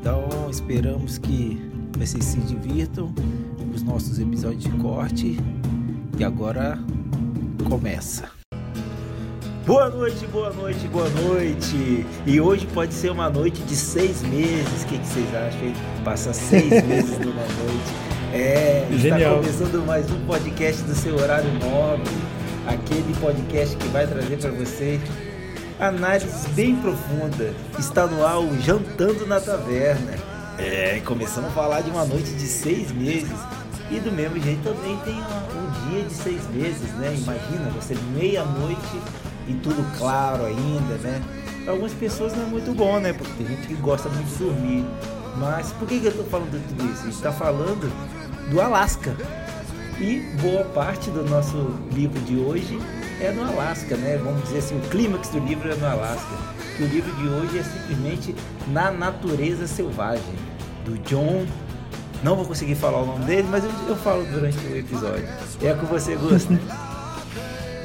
Então esperamos que vocês se divirtam com os nossos episódios de corte e agora começa. Boa noite, boa noite, boa noite. E hoje pode ser uma noite de seis meses. O que, que vocês acham? Passa seis meses numa noite. É, Genial. está começando mais um podcast do seu horário nobre. Aquele podcast que vai trazer para você análises bem profunda. Está no ar o Jantando na Taverna. É, começamos a falar de uma noite de seis meses. E do mesmo jeito também tem um, dia de seis meses, né? Imagina você meia-noite e tudo claro ainda, né? Para algumas pessoas não é muito bom, né? Porque tem gente que gosta muito de dormir. Mas por que, que eu tô falando de tudo isso? A gente está falando do Alasca. E boa parte do nosso livro de hoje é no Alasca, né? Vamos dizer assim, o clímax do livro é no Alasca. O livro de hoje é simplesmente Na Natureza Selvagem, do John. Não vou conseguir falar o nome dele, mas eu, eu falo durante o episódio. É com você, Gusta.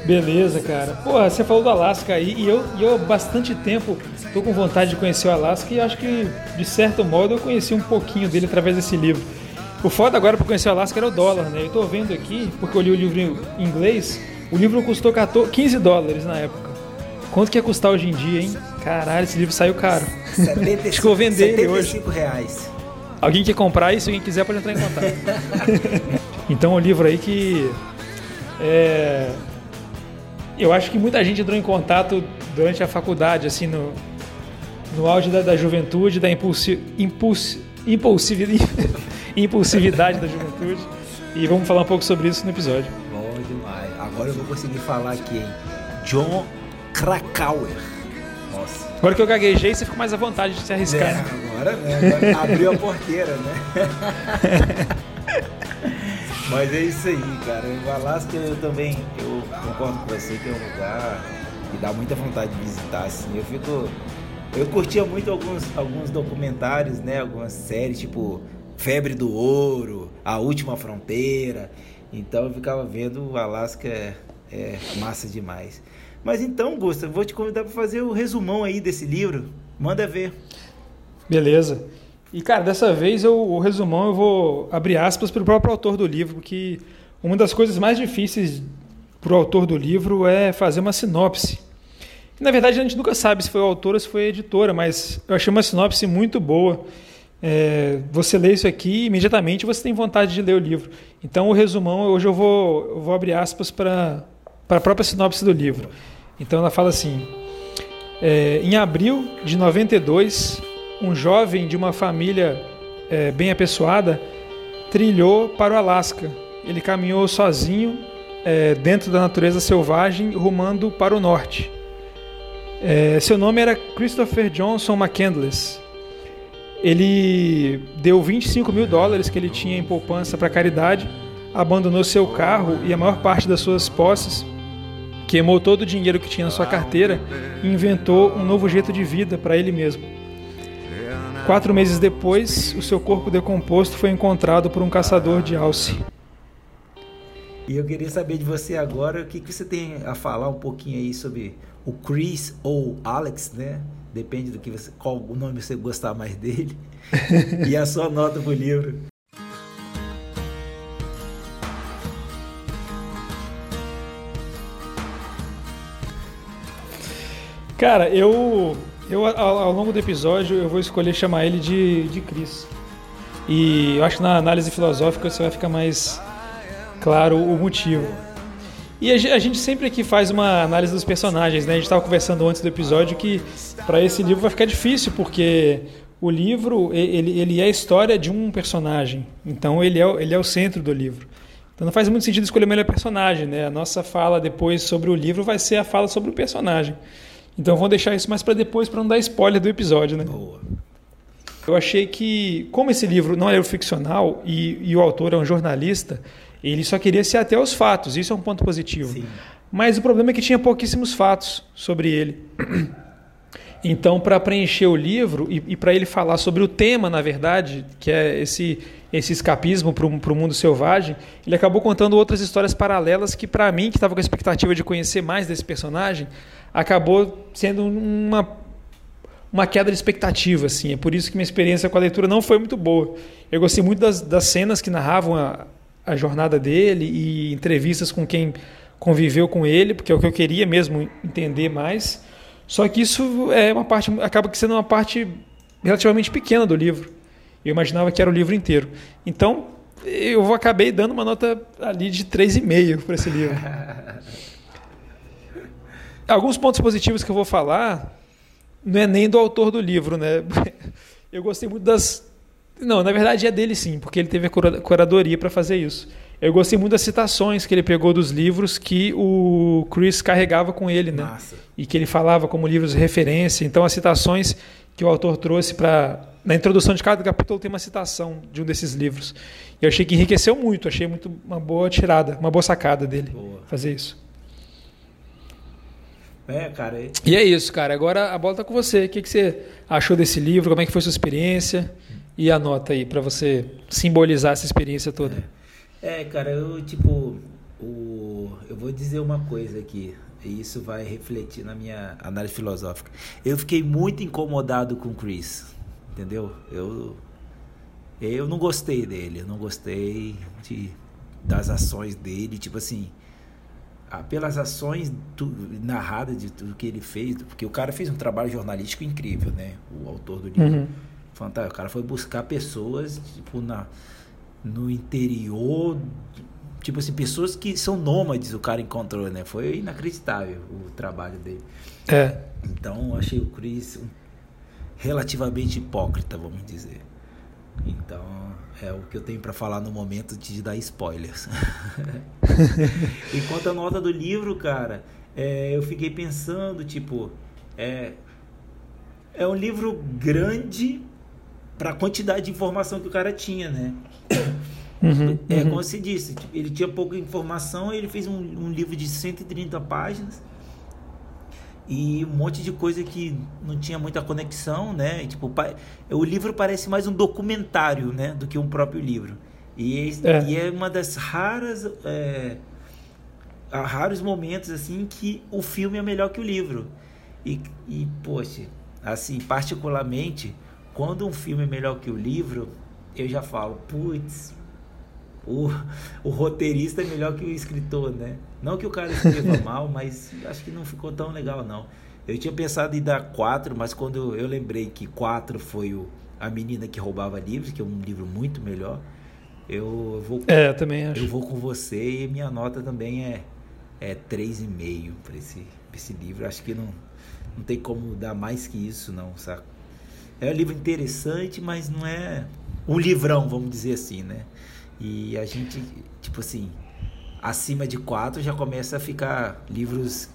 Beleza, cara. Porra, você falou do Alasca aí e eu, eu há bastante tempo tô com vontade de conhecer o Alasca e acho que, de certo modo, eu conheci um pouquinho dele através desse livro. O foda agora para conhecer o Alasca era o dólar, né? Eu tô vendo aqui, porque eu li o livro em inglês, o livro custou 14, 15 dólares na época. Quanto que ia custar hoje em dia, hein? Caralho, esse livro saiu caro. 75, Acho que eu vou vender ele hoje. 75 reais. Alguém quer comprar isso? Alguém quiser pode entrar em contato. então, é um livro aí que é, eu acho que muita gente entrou em contato durante a faculdade, assim, no, no auge da, da juventude, da impulsi, impulsi, impulsividade, impulsividade da juventude. E vamos falar um pouco sobre isso no episódio. Agora eu vou conseguir falar aqui, hein? John Krakauer. Nossa. Agora que eu gaguejei, você fica mais à vontade de se arriscar. É, agora, né? Agora abriu a porteira, né? Mas é isso aí, cara. O Alasca eu também, eu concordo com você que é um lugar que dá muita vontade de visitar, assim. Eu fico. Eu curtia muito alguns, alguns documentários, né? Algumas séries, tipo Febre do Ouro, A Última Fronteira. Então eu ficava vendo o Alasca é, é massa demais. Mas então, Gusta, vou te convidar para fazer o resumão aí desse livro. Manda ver. Beleza. E, cara, dessa vez eu, o resumão eu vou abrir aspas para o próprio autor do livro, porque uma das coisas mais difíceis para o autor do livro é fazer uma sinopse. Na verdade, a gente nunca sabe se foi o autor ou se foi a editora, mas eu achei uma sinopse muito boa. É, você lê isso aqui imediatamente você tem vontade de ler o livro. Então, o resumão, hoje eu vou, eu vou abrir aspas para a própria sinopse do livro. Então, ela fala assim: é, em abril de 92, um jovem de uma família é, bem apessoada trilhou para o Alasca. Ele caminhou sozinho é, dentro da natureza selvagem, rumando para o norte. É, seu nome era Christopher Johnson McCandless. Ele deu 25 mil dólares que ele tinha em poupança para caridade, abandonou seu carro e a maior parte das suas posses, queimou todo o dinheiro que tinha na sua carteira e inventou um novo jeito de vida para ele mesmo. Quatro meses depois, o seu corpo decomposto foi encontrado por um caçador de alce. E eu queria saber de você agora o que, que você tem a falar um pouquinho aí sobre o Chris ou Alex, né? Depende do que você, qual o nome você gostar mais dele. e a sua nota pro livro. Cara, eu, eu ao, ao longo do episódio eu vou escolher chamar ele de, de Chris. E eu acho que na análise filosófica você vai ficar mais claro o motivo. E a, ge- a gente sempre aqui faz uma análise dos personagens, né? A gente estava conversando antes do episódio que para esse livro vai ficar difícil, porque o livro ele, ele é a história de um personagem. Então ele é, o- ele é o centro do livro. Então não faz muito sentido escolher o melhor personagem, né? A nossa fala depois sobre o livro vai ser a fala sobre o personagem. Então vamos deixar isso mais para depois para não dar spoiler do episódio, né? Boa. Eu achei que, como esse livro não é ficcional e, e o autor é um jornalista, ele só queria se até aos fatos. Isso é um ponto positivo. Sim. Mas o problema é que tinha pouquíssimos fatos sobre ele. Então, para preencher o livro e, e para ele falar sobre o tema, na verdade, que é esse, esse escapismo para o mundo selvagem, ele acabou contando outras histórias paralelas que, para mim, que estava com a expectativa de conhecer mais desse personagem, acabou sendo uma, uma queda de expectativa. Assim. É por isso que minha experiência com a leitura não foi muito boa. Eu gostei muito das, das cenas que narravam a, a jornada dele e entrevistas com quem conviveu com ele, porque é o que eu queria mesmo entender mais. Só que isso é uma parte, acaba sendo uma parte relativamente pequena do livro. Eu imaginava que era o livro inteiro. Então, eu acabei dando uma nota ali de 3,5 para esse livro. Alguns pontos positivos que eu vou falar não é nem do autor do livro, né? Eu gostei muito das. Não, na verdade é dele sim, porque ele teve a curadoria para fazer isso. Eu gostei muito das citações que ele pegou dos livros que o Chris carregava com ele, né? Massa. E que ele falava como livros de referência. Então, as citações que o autor trouxe para. Na introdução de cada capítulo tem uma citação de um desses livros. E eu achei que enriqueceu muito, achei muito uma boa tirada, uma boa sacada dele boa. fazer isso. É, cara. É... E é isso, cara. Agora a bola tá com você. O que, que você achou desse livro? Como é que foi sua experiência? E a nota aí para você simbolizar essa experiência toda. É. É, cara, eu tipo, o, eu vou dizer uma coisa aqui, e isso vai refletir na minha análise filosófica. Eu fiquei muito incomodado com o Chris, entendeu? Eu, eu não gostei dele, eu não gostei de, das ações dele, tipo assim, pelas ações tu, narradas de tudo que ele fez, porque o cara fez um trabalho jornalístico incrível, né? O autor do livro. Uhum. Fantástico. O cara foi buscar pessoas, tipo, na no interior, tipo assim, pessoas que são nômades o cara encontrou, né? Foi inacreditável o trabalho dele. É. Então, achei o Chris relativamente hipócrita, vamos dizer. Então, é o que eu tenho para falar no momento de dar spoilers. Enquanto a nota do livro, cara, é, eu fiquei pensando, tipo, é, é um livro grande para a quantidade de informação que o cara tinha, né? Uhum, é uhum. como se disse, tipo, ele tinha pouca informação, ele fez um, um, livro de 130 páginas e um monte de coisa que não tinha muita conexão, né? E, tipo, o livro parece mais um documentário, né, do que um próprio livro. E é, e é uma das raras é, raros momentos assim que o filme é melhor que o livro. E, e poxa, assim, particularmente quando um filme é melhor que o livro, eu já falo, putz, o, o roteirista é melhor que o escritor, né? Não que o cara escreva mal, mas acho que não ficou tão legal, não. Eu tinha pensado em dar quatro, mas quando eu lembrei que quatro foi o A Menina que Roubava Livros, que é um livro muito melhor, eu vou. É, eu também acho. Eu vou com você e minha nota também é, é 3,5 para esse, esse livro. Acho que não, não tem como dar mais que isso, não, saca? É um livro interessante, mas não é um livrão, vamos dizer assim, né? E a gente, tipo assim, acima de quatro já começa a ficar livros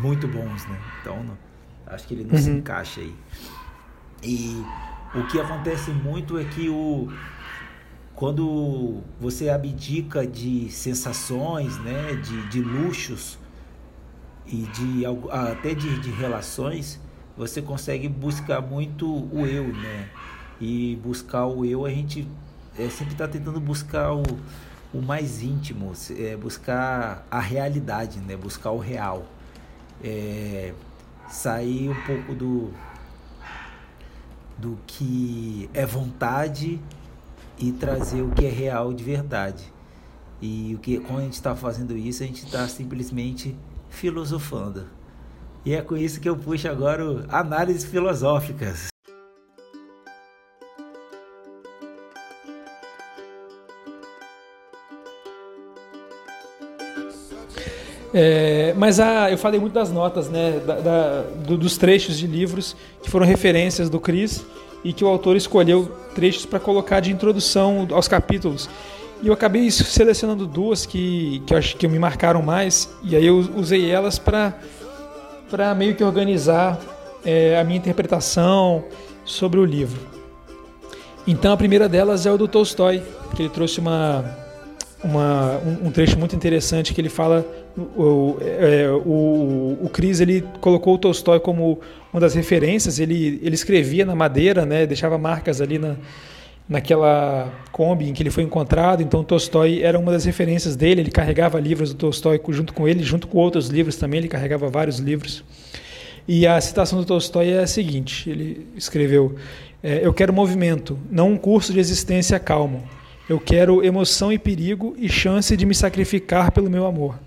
muito bons, né? Então, não, acho que ele não uhum. se encaixa aí. E o que acontece muito é que o quando você abdica de sensações, né, de, de luxos e de até de, de relações, você consegue buscar muito o eu, né? E buscar o eu, a gente é, sempre está tentando buscar o, o mais íntimo, é, buscar a realidade, né? Buscar o real. É, sair um pouco do do que é vontade e trazer o que é real de verdade. E o que quando a gente está fazendo isso, a gente está simplesmente filosofando. E é com isso que eu puxo agora o análises filosóficas. É, mas a, eu falei muito das notas, né, da, da, do, dos trechos de livros que foram referências do Chris e que o autor escolheu trechos para colocar de introdução aos capítulos. E eu acabei selecionando duas que, que eu acho que me marcaram mais, e aí eu usei elas para para meio que organizar é, a minha interpretação sobre o livro. Então a primeira delas é o do Tolstói, que ele trouxe uma, uma, um, trecho muito interessante que ele fala o, é, o, o Cris ele colocou o Tolstói como uma das referências. Ele, ele escrevia na madeira, né, deixava marcas ali na, naquela Kombi em que ele foi encontrado. Então Tolstói era uma das referências dele. Ele carregava livros do Tolstói junto com ele, junto com outros livros também. Ele carregava vários livros. E a citação do Tolstói é a seguinte: ele escreveu é, eu quero movimento, não um curso de existência calmo. Eu quero emoção e perigo e chance de me sacrificar pelo meu amor.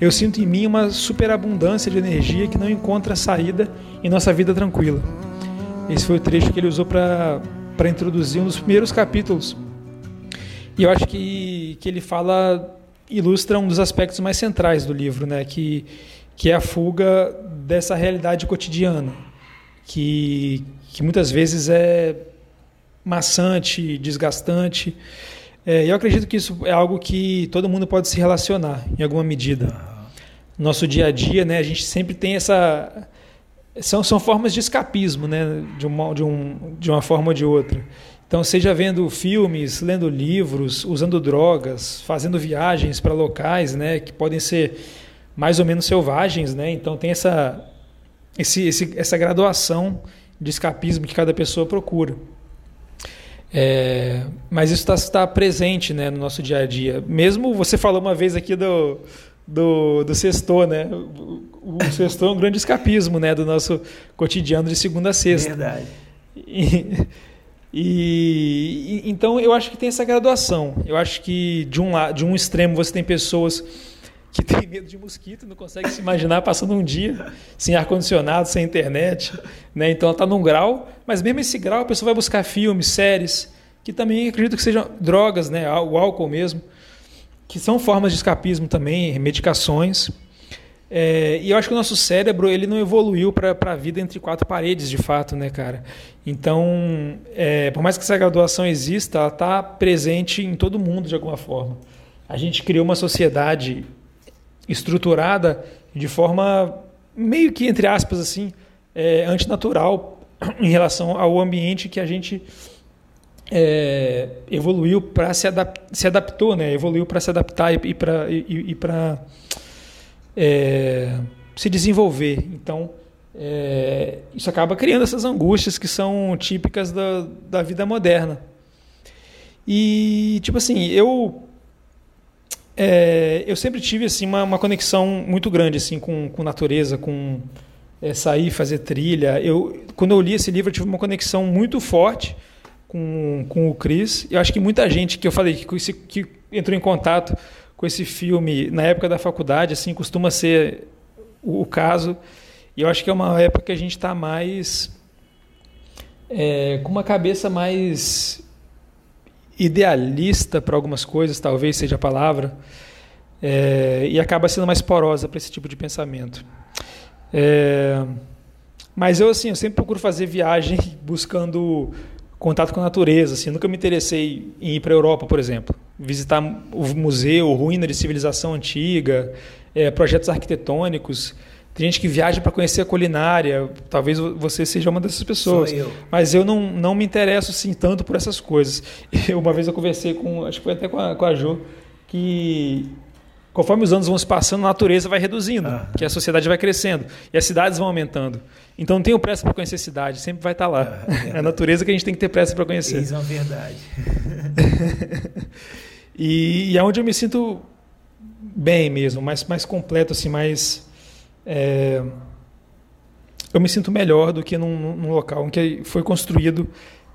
Eu sinto em mim uma superabundância de energia que não encontra saída em nossa vida tranquila. Esse foi o trecho que ele usou para introduzir um dos primeiros capítulos. E eu acho que, que ele fala, ilustra um dos aspectos mais centrais do livro, né? que, que é a fuga dessa realidade cotidiana, que, que muitas vezes é maçante, desgastante. É, eu acredito que isso é algo que todo mundo pode se relacionar em alguma medida. Nosso dia a dia, né, a gente sempre tem essa são, são formas de escapismo, né, de uma, de, um, de uma forma ou de outra. Então, seja vendo filmes, lendo livros, usando drogas, fazendo viagens para locais, né, que podem ser mais ou menos selvagens, né? Então tem essa esse, esse, essa graduação de escapismo que cada pessoa procura. É, mas isso está tá presente né, no nosso dia a dia. Mesmo você falou uma vez aqui do, do, do sextor, né? O, o sextor é um grande escapismo né, do nosso cotidiano de segunda a sexta. Verdade. E, e, então eu acho que tem essa graduação. Eu acho que de um, de um extremo você tem pessoas que tem medo de mosquito, não consegue se imaginar passando um dia sem ar-condicionado, sem internet. Né? Então ela está num grau, mas mesmo esse grau a pessoa vai buscar filmes, séries, que também acredito que sejam drogas, né? o álcool mesmo, que são formas de escapismo também, medicações. É, e eu acho que o nosso cérebro ele não evoluiu para a vida entre quatro paredes, de fato, né, cara? Então, é, por mais que essa graduação exista, ela está presente em todo mundo de alguma forma. A gente criou uma sociedade estruturada de forma meio que, entre aspas, assim, é, antinatural em relação ao ambiente que a gente é, evoluiu para se, adap se adaptou, né? Evoluiu para se adaptar e, para e, é, se desenvolver. Então é, isso acaba criando essas angústias que são típicas da, da vida moderna. E tipo assim, eu é, eu sempre tive assim uma, uma, conexão muito grande assim com, com natureza, com é, sair, fazer trilha. Eu, quando eu li esse livro, eu tive uma conexão muito forte com, com o Chris. Eu acho que muita gente que eu falei que, que entrou em contato com esse filme na época da faculdade, assim, costuma ser o, o caso. E eu acho que é uma época que a gente está mais é, com uma cabeça mais idealista para algumas coisas, talvez seja a palavra, é, e acaba sendo mais porosa para esse tipo de pensamento. É, mas eu assim, eu sempre procuro fazer viagem buscando contato com a natureza. Assim, nunca me interessei em ir para a Europa, por exemplo, visitar o museu, ruína de civilização antiga, é, projetos arquitetônicos. Tem gente que viaja para conhecer a culinária, talvez você seja uma dessas pessoas. Eu. Mas eu não, não me interesso assim tanto por essas coisas. Eu, uma vez eu conversei com, acho que foi até com a, com a Jo, que conforme os anos vão se passando, a natureza vai reduzindo, ah. que a sociedade vai crescendo e as cidades vão aumentando. Então não tenho pressa para conhecer a cidade, sempre vai estar tá lá. Ah, é a natureza que a gente tem que ter pressa para conhecer. Isso é uma verdade. e, e é onde eu me sinto bem mesmo, mais, mais completo, assim, mais é, eu me sinto melhor do que num, num, local em que foi construído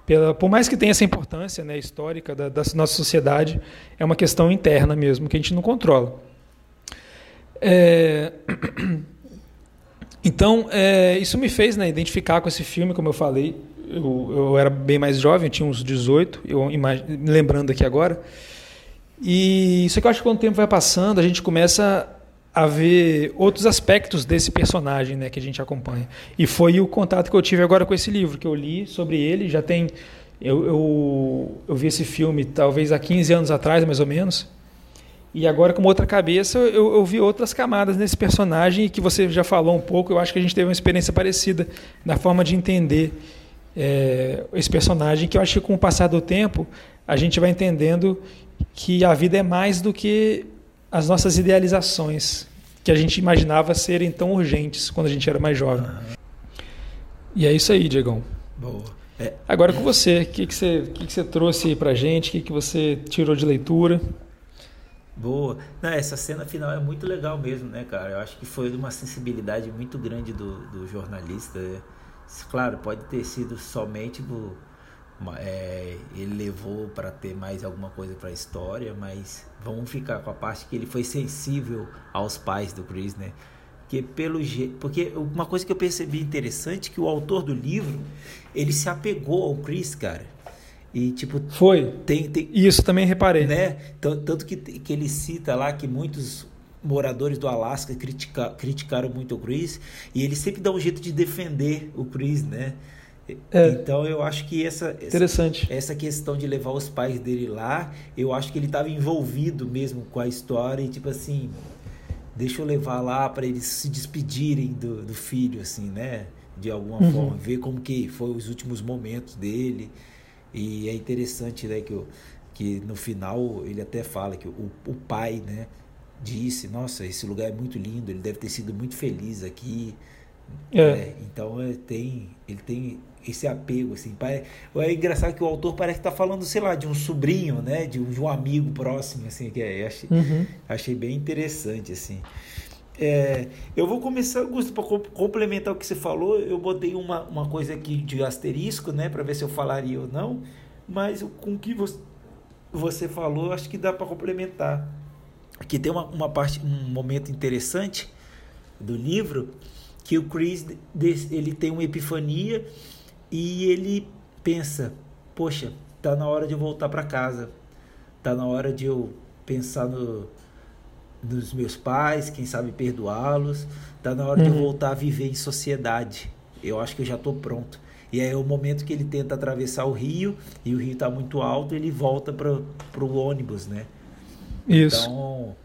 pela, por mais que tenha essa importância né, histórica da, da, nossa sociedade, é uma questão interna mesmo que a gente não controla. É, então, é, isso me fez né, identificar com esse filme, como eu falei. Eu, eu era bem mais jovem, tinha uns 18, eu lembrando aqui agora. E isso que eu acho que quando o tempo vai passando, a gente começa a ver outros aspectos desse personagem né, que a gente acompanha. E foi o contato que eu tive agora com esse livro, que eu li sobre ele, já tem... Eu, eu, eu vi esse filme talvez há 15 anos atrás, mais ou menos, e agora com outra cabeça eu, eu vi outras camadas nesse personagem que você já falou um pouco, eu acho que a gente teve uma experiência parecida na forma de entender é, esse personagem que eu acho que com o passar do tempo a gente vai entendendo que a vida é mais do que as nossas idealizações que a gente imaginava serem tão urgentes quando a gente era mais jovem. E é isso aí, Diegão. Boa. É. Agora com você, o que, que, você, que, que você trouxe pra gente? O que, que você tirou de leitura? Boa. Não, essa cena final é muito legal mesmo, né, cara? Eu acho que foi de uma sensibilidade muito grande do, do jornalista. Claro, pode ter sido somente do, é, ele levou para ter mais alguma coisa para a história, mas vamos ficar com a parte que ele foi sensível aos pais do Chris, né? Porque pelo porque uma coisa que eu percebi interessante é que o autor do livro ele se apegou ao Chris, cara. E tipo foi. Tem, tem isso também reparei, né? Tanto que que ele cita lá que muitos moradores do Alasca critica, criticaram muito o Chris e ele sempre dá um jeito de defender o Chris, né? É. Então eu acho que essa, Interessante. essa questão de levar os pais dele lá, eu acho que ele estava envolvido mesmo com a história e tipo assim, deixa eu levar lá para eles se despedirem do, do, filho, assim, né? De alguma uhum. forma, ver como que foi os últimos momentos dele. E é interessante, né, que, eu, que no final ele até fala que o, o pai, né, disse, nossa, esse lugar é muito lindo, ele deve ter sido muito feliz aqui. É. É, então ele tem, ele tem esse apego, assim. É engraçado que o autor parece que está falando, sei lá, de um sobrinho, né? De um, de um amigo próximo, assim, que é, achei, uhum. achei bem interessante, assim. É, eu vou começar, Augusto, para complementar o que você falou, eu botei uma, uma coisa aqui de asterisco, né? Para ver se eu falaria ou não, mas com o que você, falou, acho que dá para complementar. Aqui tem uma, uma parte, um momento interessante do livro, que o Chris ele tem uma epifania e ele pensa: poxa, tá na hora de eu voltar para casa, tá na hora de eu pensar no, nos meus pais, quem sabe perdoá-los, tá na hora uhum. de eu uhum. voltar a viver em sociedade. Eu acho que eu já estou pronto. E aí é o momento que ele tenta atravessar o rio e o rio está muito alto, ele volta para o ônibus, né? Isso. Então,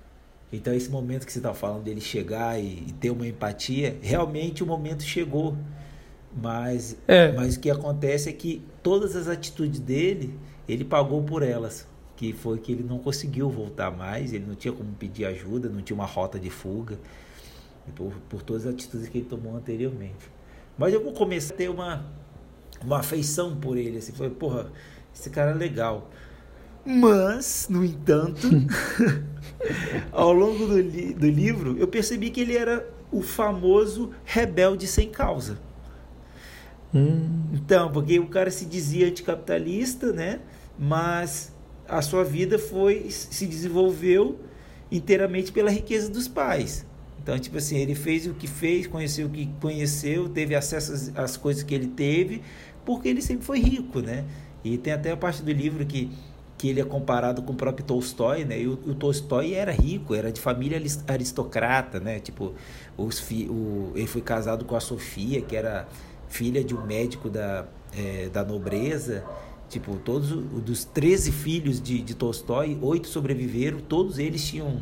então esse momento que você está falando dele chegar e, e ter uma empatia, realmente o momento chegou. Mas, é. mas o que acontece é que todas as atitudes dele, ele pagou por elas. Que foi que ele não conseguiu voltar mais, ele não tinha como pedir ajuda, não tinha uma rota de fuga, por, por todas as atitudes que ele tomou anteriormente. Mas eu vou começar a ter uma, uma afeição por ele, assim, foi, porra, esse cara é legal. Mas, no entanto, ao longo do, li do livro, eu percebi que ele era o famoso rebelde sem causa. Hum. Então, porque o cara se dizia anticapitalista, né? Mas a sua vida foi se desenvolveu inteiramente pela riqueza dos pais. Então, tipo assim, ele fez o que fez, conheceu o que conheceu, teve acesso às, às coisas que ele teve, porque ele sempre foi rico, né? E tem até a parte do livro que que ele é comparado com o próprio Tolstói, né? E o, o Tolstói era rico, era de família aristocrata, né? Tipo, os fi, o, ele foi casado com a Sofia, que era filha de um médico da, é, da nobreza. Tipo, todos dos 13 filhos de, de Tolstói, oito sobreviveram, todos eles tinham,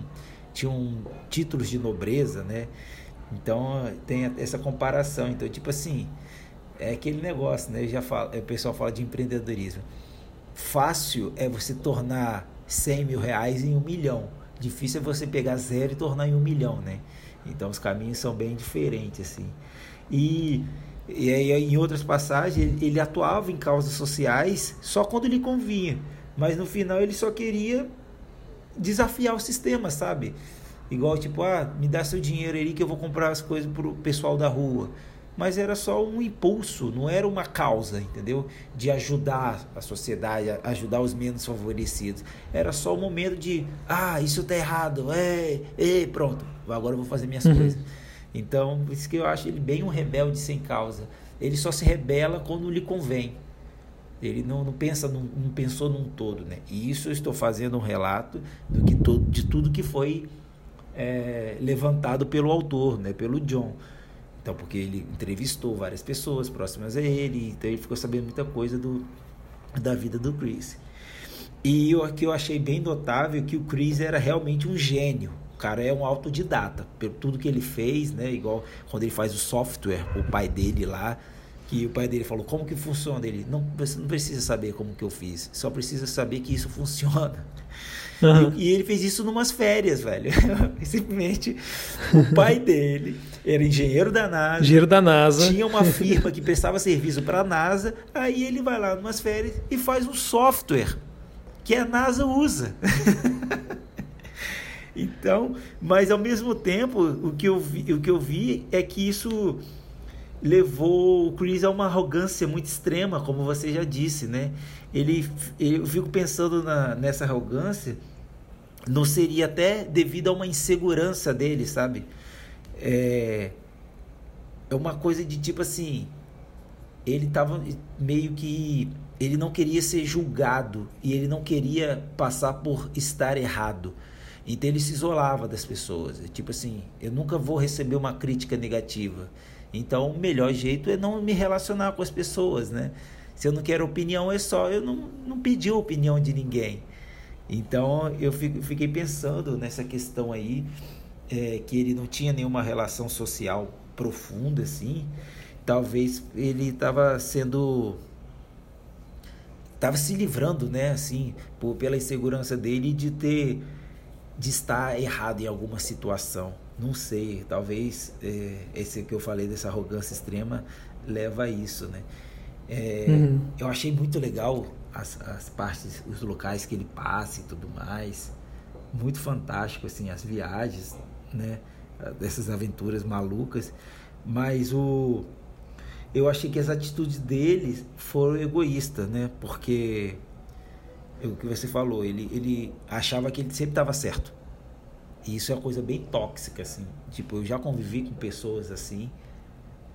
tinham títulos de nobreza, né? Então tem essa comparação. Então, tipo assim, é aquele negócio, né? Já fala, o pessoal fala de empreendedorismo. Fácil é você tornar 100 mil reais em um milhão. Difícil é você pegar zero e tornar em um milhão, né? Então os caminhos são bem diferentes, assim. E e aí, em outras passagens, ele, atuava em causas sociais só quando lhe convinha. Mas no final ele só queria desafiar o sistema, sabe? Igual tipo, ah, me dá seu dinheiro aí que eu vou comprar as coisas pro pessoal da rua. Mas era só um impulso, não era uma causa, entendeu? De ajudar a sociedade, ajudar os menos favorecidos. Era só o um momento de, ah, isso tá errado, é, é, pronto, agora eu vou fazer minhas uhum. coisas. Então, por isso que eu acho ele bem um rebelde sem causa. Ele só se rebela quando lhe convém. Ele não, não pensa, não, não, pensou num todo, né? E isso eu estou fazendo um relato do que to, de tudo que foi é, levantado pelo autor, né? Pelo John. Então, porque ele entrevistou várias pessoas próximas a ele, então ele ficou sabendo muita coisa do, da vida do Chris. E o que eu achei bem notável que o Chris era realmente um gênio cara é um autodidata, por tudo que ele fez, né? Igual quando ele faz o software, o pai dele lá, que o pai dele falou, como que funciona? Ele, não, você não precisa saber como que eu fiz, só precisa saber que isso funciona. Uhum. E, e, ele fez isso numas férias, velho. Simplesmente o pai dele era engenheiro da NASA. Engenheiro da NASA. Tinha uma firma que prestava serviço para a NASA. Aí ele vai lá numas férias e faz um software que a NASA usa. então, mas ao mesmo tempo, o que eu vi, o que eu vi é que isso levou o Chris a uma arrogância muito extrema, como você já disse, né? Ele, eu fico pensando na, nessa arrogância, não seria até devido a uma insegurança dele, sabe? É, é uma coisa de tipo assim, ele tava meio que ele não queria ser julgado e ele não queria passar por estar errado. Então ele se isolava das pessoas. Tipo assim, eu nunca vou receber uma crítica negativa. Então o melhor jeito é não me relacionar com as pessoas, né? Se eu não quero opinião, é só eu não, não pedir a opinião de ninguém. Então eu fiquei pensando nessa questão aí, é, que ele não tinha nenhuma relação social profunda assim. Talvez ele estava sendo estava se livrando, né, assim, por, pela insegurança dele de ter de estar errado em alguma situação. Não sei, talvez é, esse que eu falei dessa arrogância extrema leva a isso, né? É, uhum. Eu achei muito legal as, as partes, os locais que ele passa e tudo mais. Muito fantástico, assim, as viagens, né? Dessas aventuras malucas. Mas o eu achei que as atitudes dele foram egoístas, né? Porque o que você falou, ele, ele achava que ele sempre estava certo. E isso é uma coisa bem tóxica, assim. Tipo, eu já convivi com pessoas assim,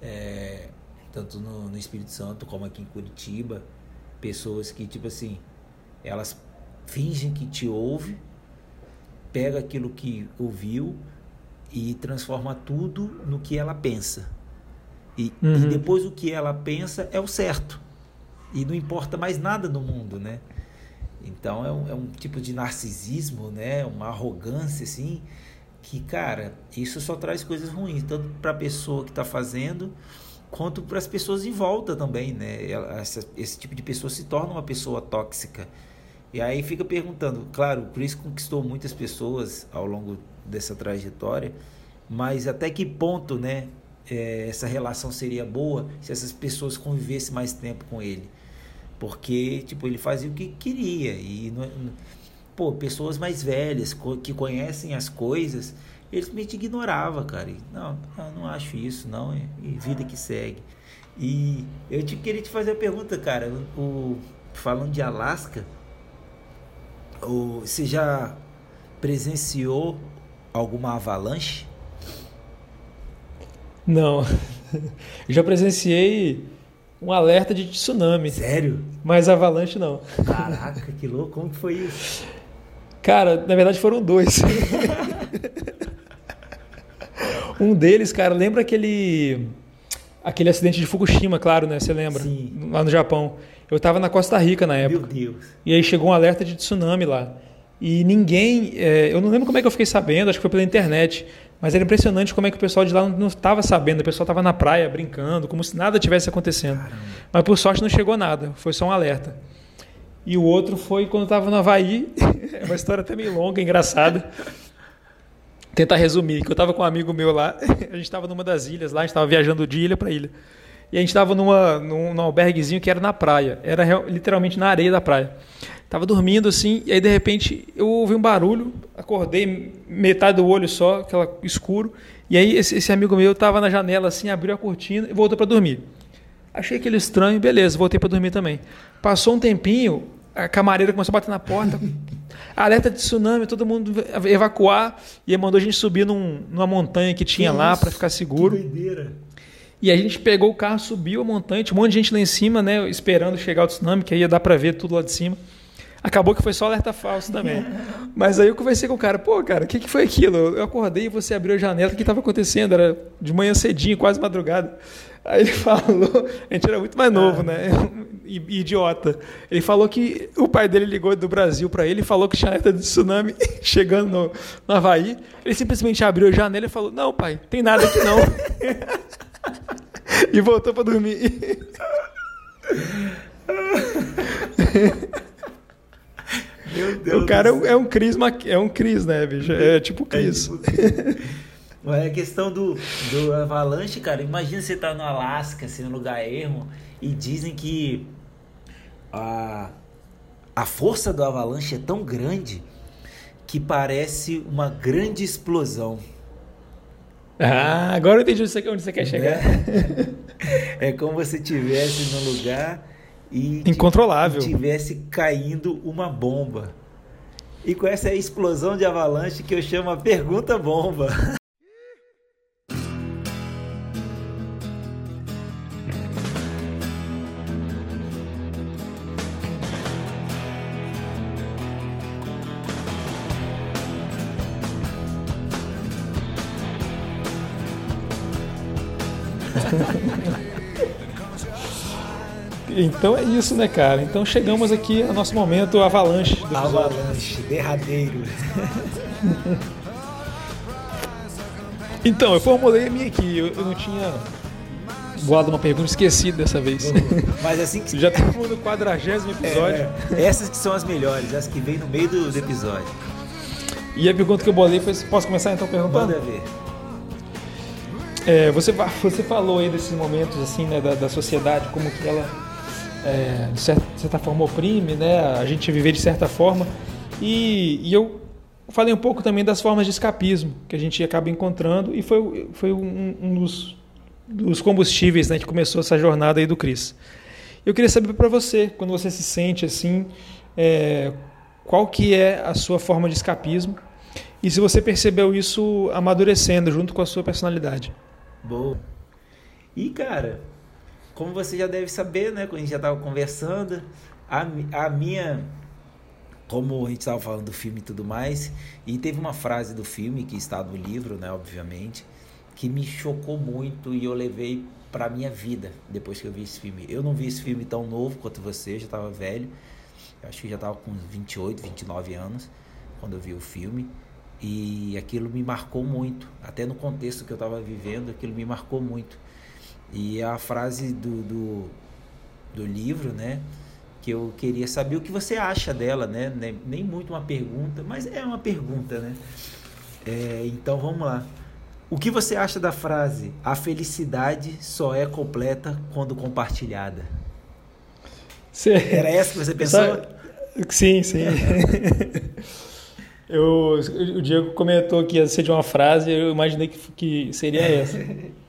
é, tanto no, no Espírito Santo como aqui em Curitiba, pessoas que, tipo assim, elas fingem que te ouve, pega aquilo que ouviu e transforma tudo no que ela pensa. E, uhum. e depois o que ela pensa é o certo. E não importa mais nada no mundo, né? Então é um, é um tipo de narcisismo, né? Uma arrogância, assim, que, cara, isso só traz coisas ruins, tanto para a pessoa que está fazendo, quanto para as pessoas em volta também, né? Essa, esse tipo de pessoa se torna uma pessoa tóxica. E aí fica perguntando, claro, o Chris conquistou muitas pessoas ao longo dessa trajetória, mas até que ponto, né, é, essa relação seria boa se essas pessoas convivessem mais tempo com ele. Porque, tipo, ele fazia o que queria. E, não, pô, pessoas mais velhas, que conhecem as coisas, ele simplesmente ignorava, cara. E, não, eu não acho isso, não. E vida que segue. E eu te, queria te fazer a pergunta, cara. O, falando de Alasca, o, você já presenciou alguma avalanche? Não. Eu já presenciei um alerta de tsunami. Sério? Mas avalanche não. Caraca, que louco. Como que foi isso? Cara, na verdade foram dois. um deles, cara, lembra aquele aquele acidente de Fukushima, claro, né? Você lembra? Sim. Lá no Japão. Eu estava na Costa Rica na época. Meu Deus. E aí chegou um alerta de tsunami lá. E ninguém, é, eu não lembro como é que eu fiquei sabendo, acho que foi pela internet, mas era impressionante como é que o pessoal de lá não estava sabendo. O pessoal estava na praia brincando, como se nada tivesse acontecendo. Caramba. Mas por sorte não chegou nada, foi só um alerta. E o outro foi quando estava no Havaí. é uma história até meio longa, engraçada. Tentar resumir, que eu estava com um amigo meu lá, a gente estava numa das ilhas lá, a gente estava viajando de ilha para ilha. E a gente estava numa, num, num alberguezinho que era na praia, era literalmente na areia da praia. Tava dormindo assim, e aí de repente eu ouvi um barulho, acordei metade do olho só, aquela escuro. E aí esse, esse amigo meu tava na janela assim, abriu a cortina e voltou para dormir. Achei aquele estranho, beleza, voltei para dormir também. Passou um tempinho, a camareira começou a bater na porta. alerta de tsunami, todo mundo evacuar. E mandou a gente subir num, numa montanha que tinha lá para ficar seguro. Que doideira. E a gente pegou o carro, subiu a montanha, tinha um monte de gente lá em cima, né, esperando chegar o tsunami, que aí ia dar para ver tudo lá de cima. Acabou que foi só alerta falso também. Mas aí eu conversei com o cara, pô, cara, o que, que foi aquilo? Eu acordei e você abriu a janela, o que estava acontecendo? Era de manhã cedinho, quase madrugada. Aí ele falou, a gente era muito mais novo, é. né? I idiota. Ele falou que o pai dele ligou do Brasil para ele e falou que tinha alerta de tsunami chegando no, no Havaí. Ele simplesmente abriu a janela e falou: Não, pai, tem nada aqui não. e voltou para dormir cara é um Cris, é um Cris, né, bicho? É tipo Cris. É, tipo... É a questão do, do avalanche, cara. Imagina você tá no Alasca, assim, no lugar ermo, e dizem que a, a força do avalanche é tão grande que parece uma grande explosão. Ah, agora eu entendi onde você quer chegar. É, é como se estivesse num lugar e incontrolável. tivesse caindo uma bomba. E com essa explosão de avalanche que eu chamo a pergunta bomba. Então é isso, né, cara? Então chegamos aqui ao nosso momento avalanche. Do avalanche, derradeiro. então, eu formulei a minha aqui. Eu, eu não tinha voado uma pergunta, esqueci dessa vez. Mas assim que. Já estamos no quadragésimo episódio. É, é. Essas que são as melhores, as que vêm no meio do episódio. E a pergunta que eu bolei foi: posso começar então perguntando? Manda ver. É, você, você falou aí desses momentos assim, né, da, da sociedade, como que ela é, de certa, forma oprime, né? A gente viver de certa forma. E, e, eu falei um pouco também das formas de escapismo que a gente acaba encontrando e foi, foi um, um dos, dos, combustíveis né, que começou essa jornada aí do Cris. Eu queria saber para você, quando você se sente assim, é, qual que é a sua forma de escapismo e se você percebeu isso amadurecendo junto com a sua personalidade. Boa. E cara, como você já deve saber, né? Quando a gente já estava conversando, a, a minha. Como a gente estava falando do filme e tudo mais, e teve uma frase do filme que está no livro, né? Obviamente, que me chocou muito e eu levei para minha vida depois que eu vi esse filme. Eu não vi esse filme tão novo quanto você, já estava velho. Eu acho que já estava com 28, 29 anos quando eu vi o filme. E aquilo me marcou muito, até no contexto que eu estava vivendo, aquilo me marcou muito. E a frase do, do, do livro, né? Que eu queria saber o que você acha dela, né? Nem muito uma pergunta, mas é uma pergunta, né? É, então vamos lá. O que você acha da frase a felicidade só é completa quando compartilhada? Cê... Era essa que você pensou? Sim, sim. eu, o Diego comentou que ia ser de uma frase, eu imaginei que, que seria essa.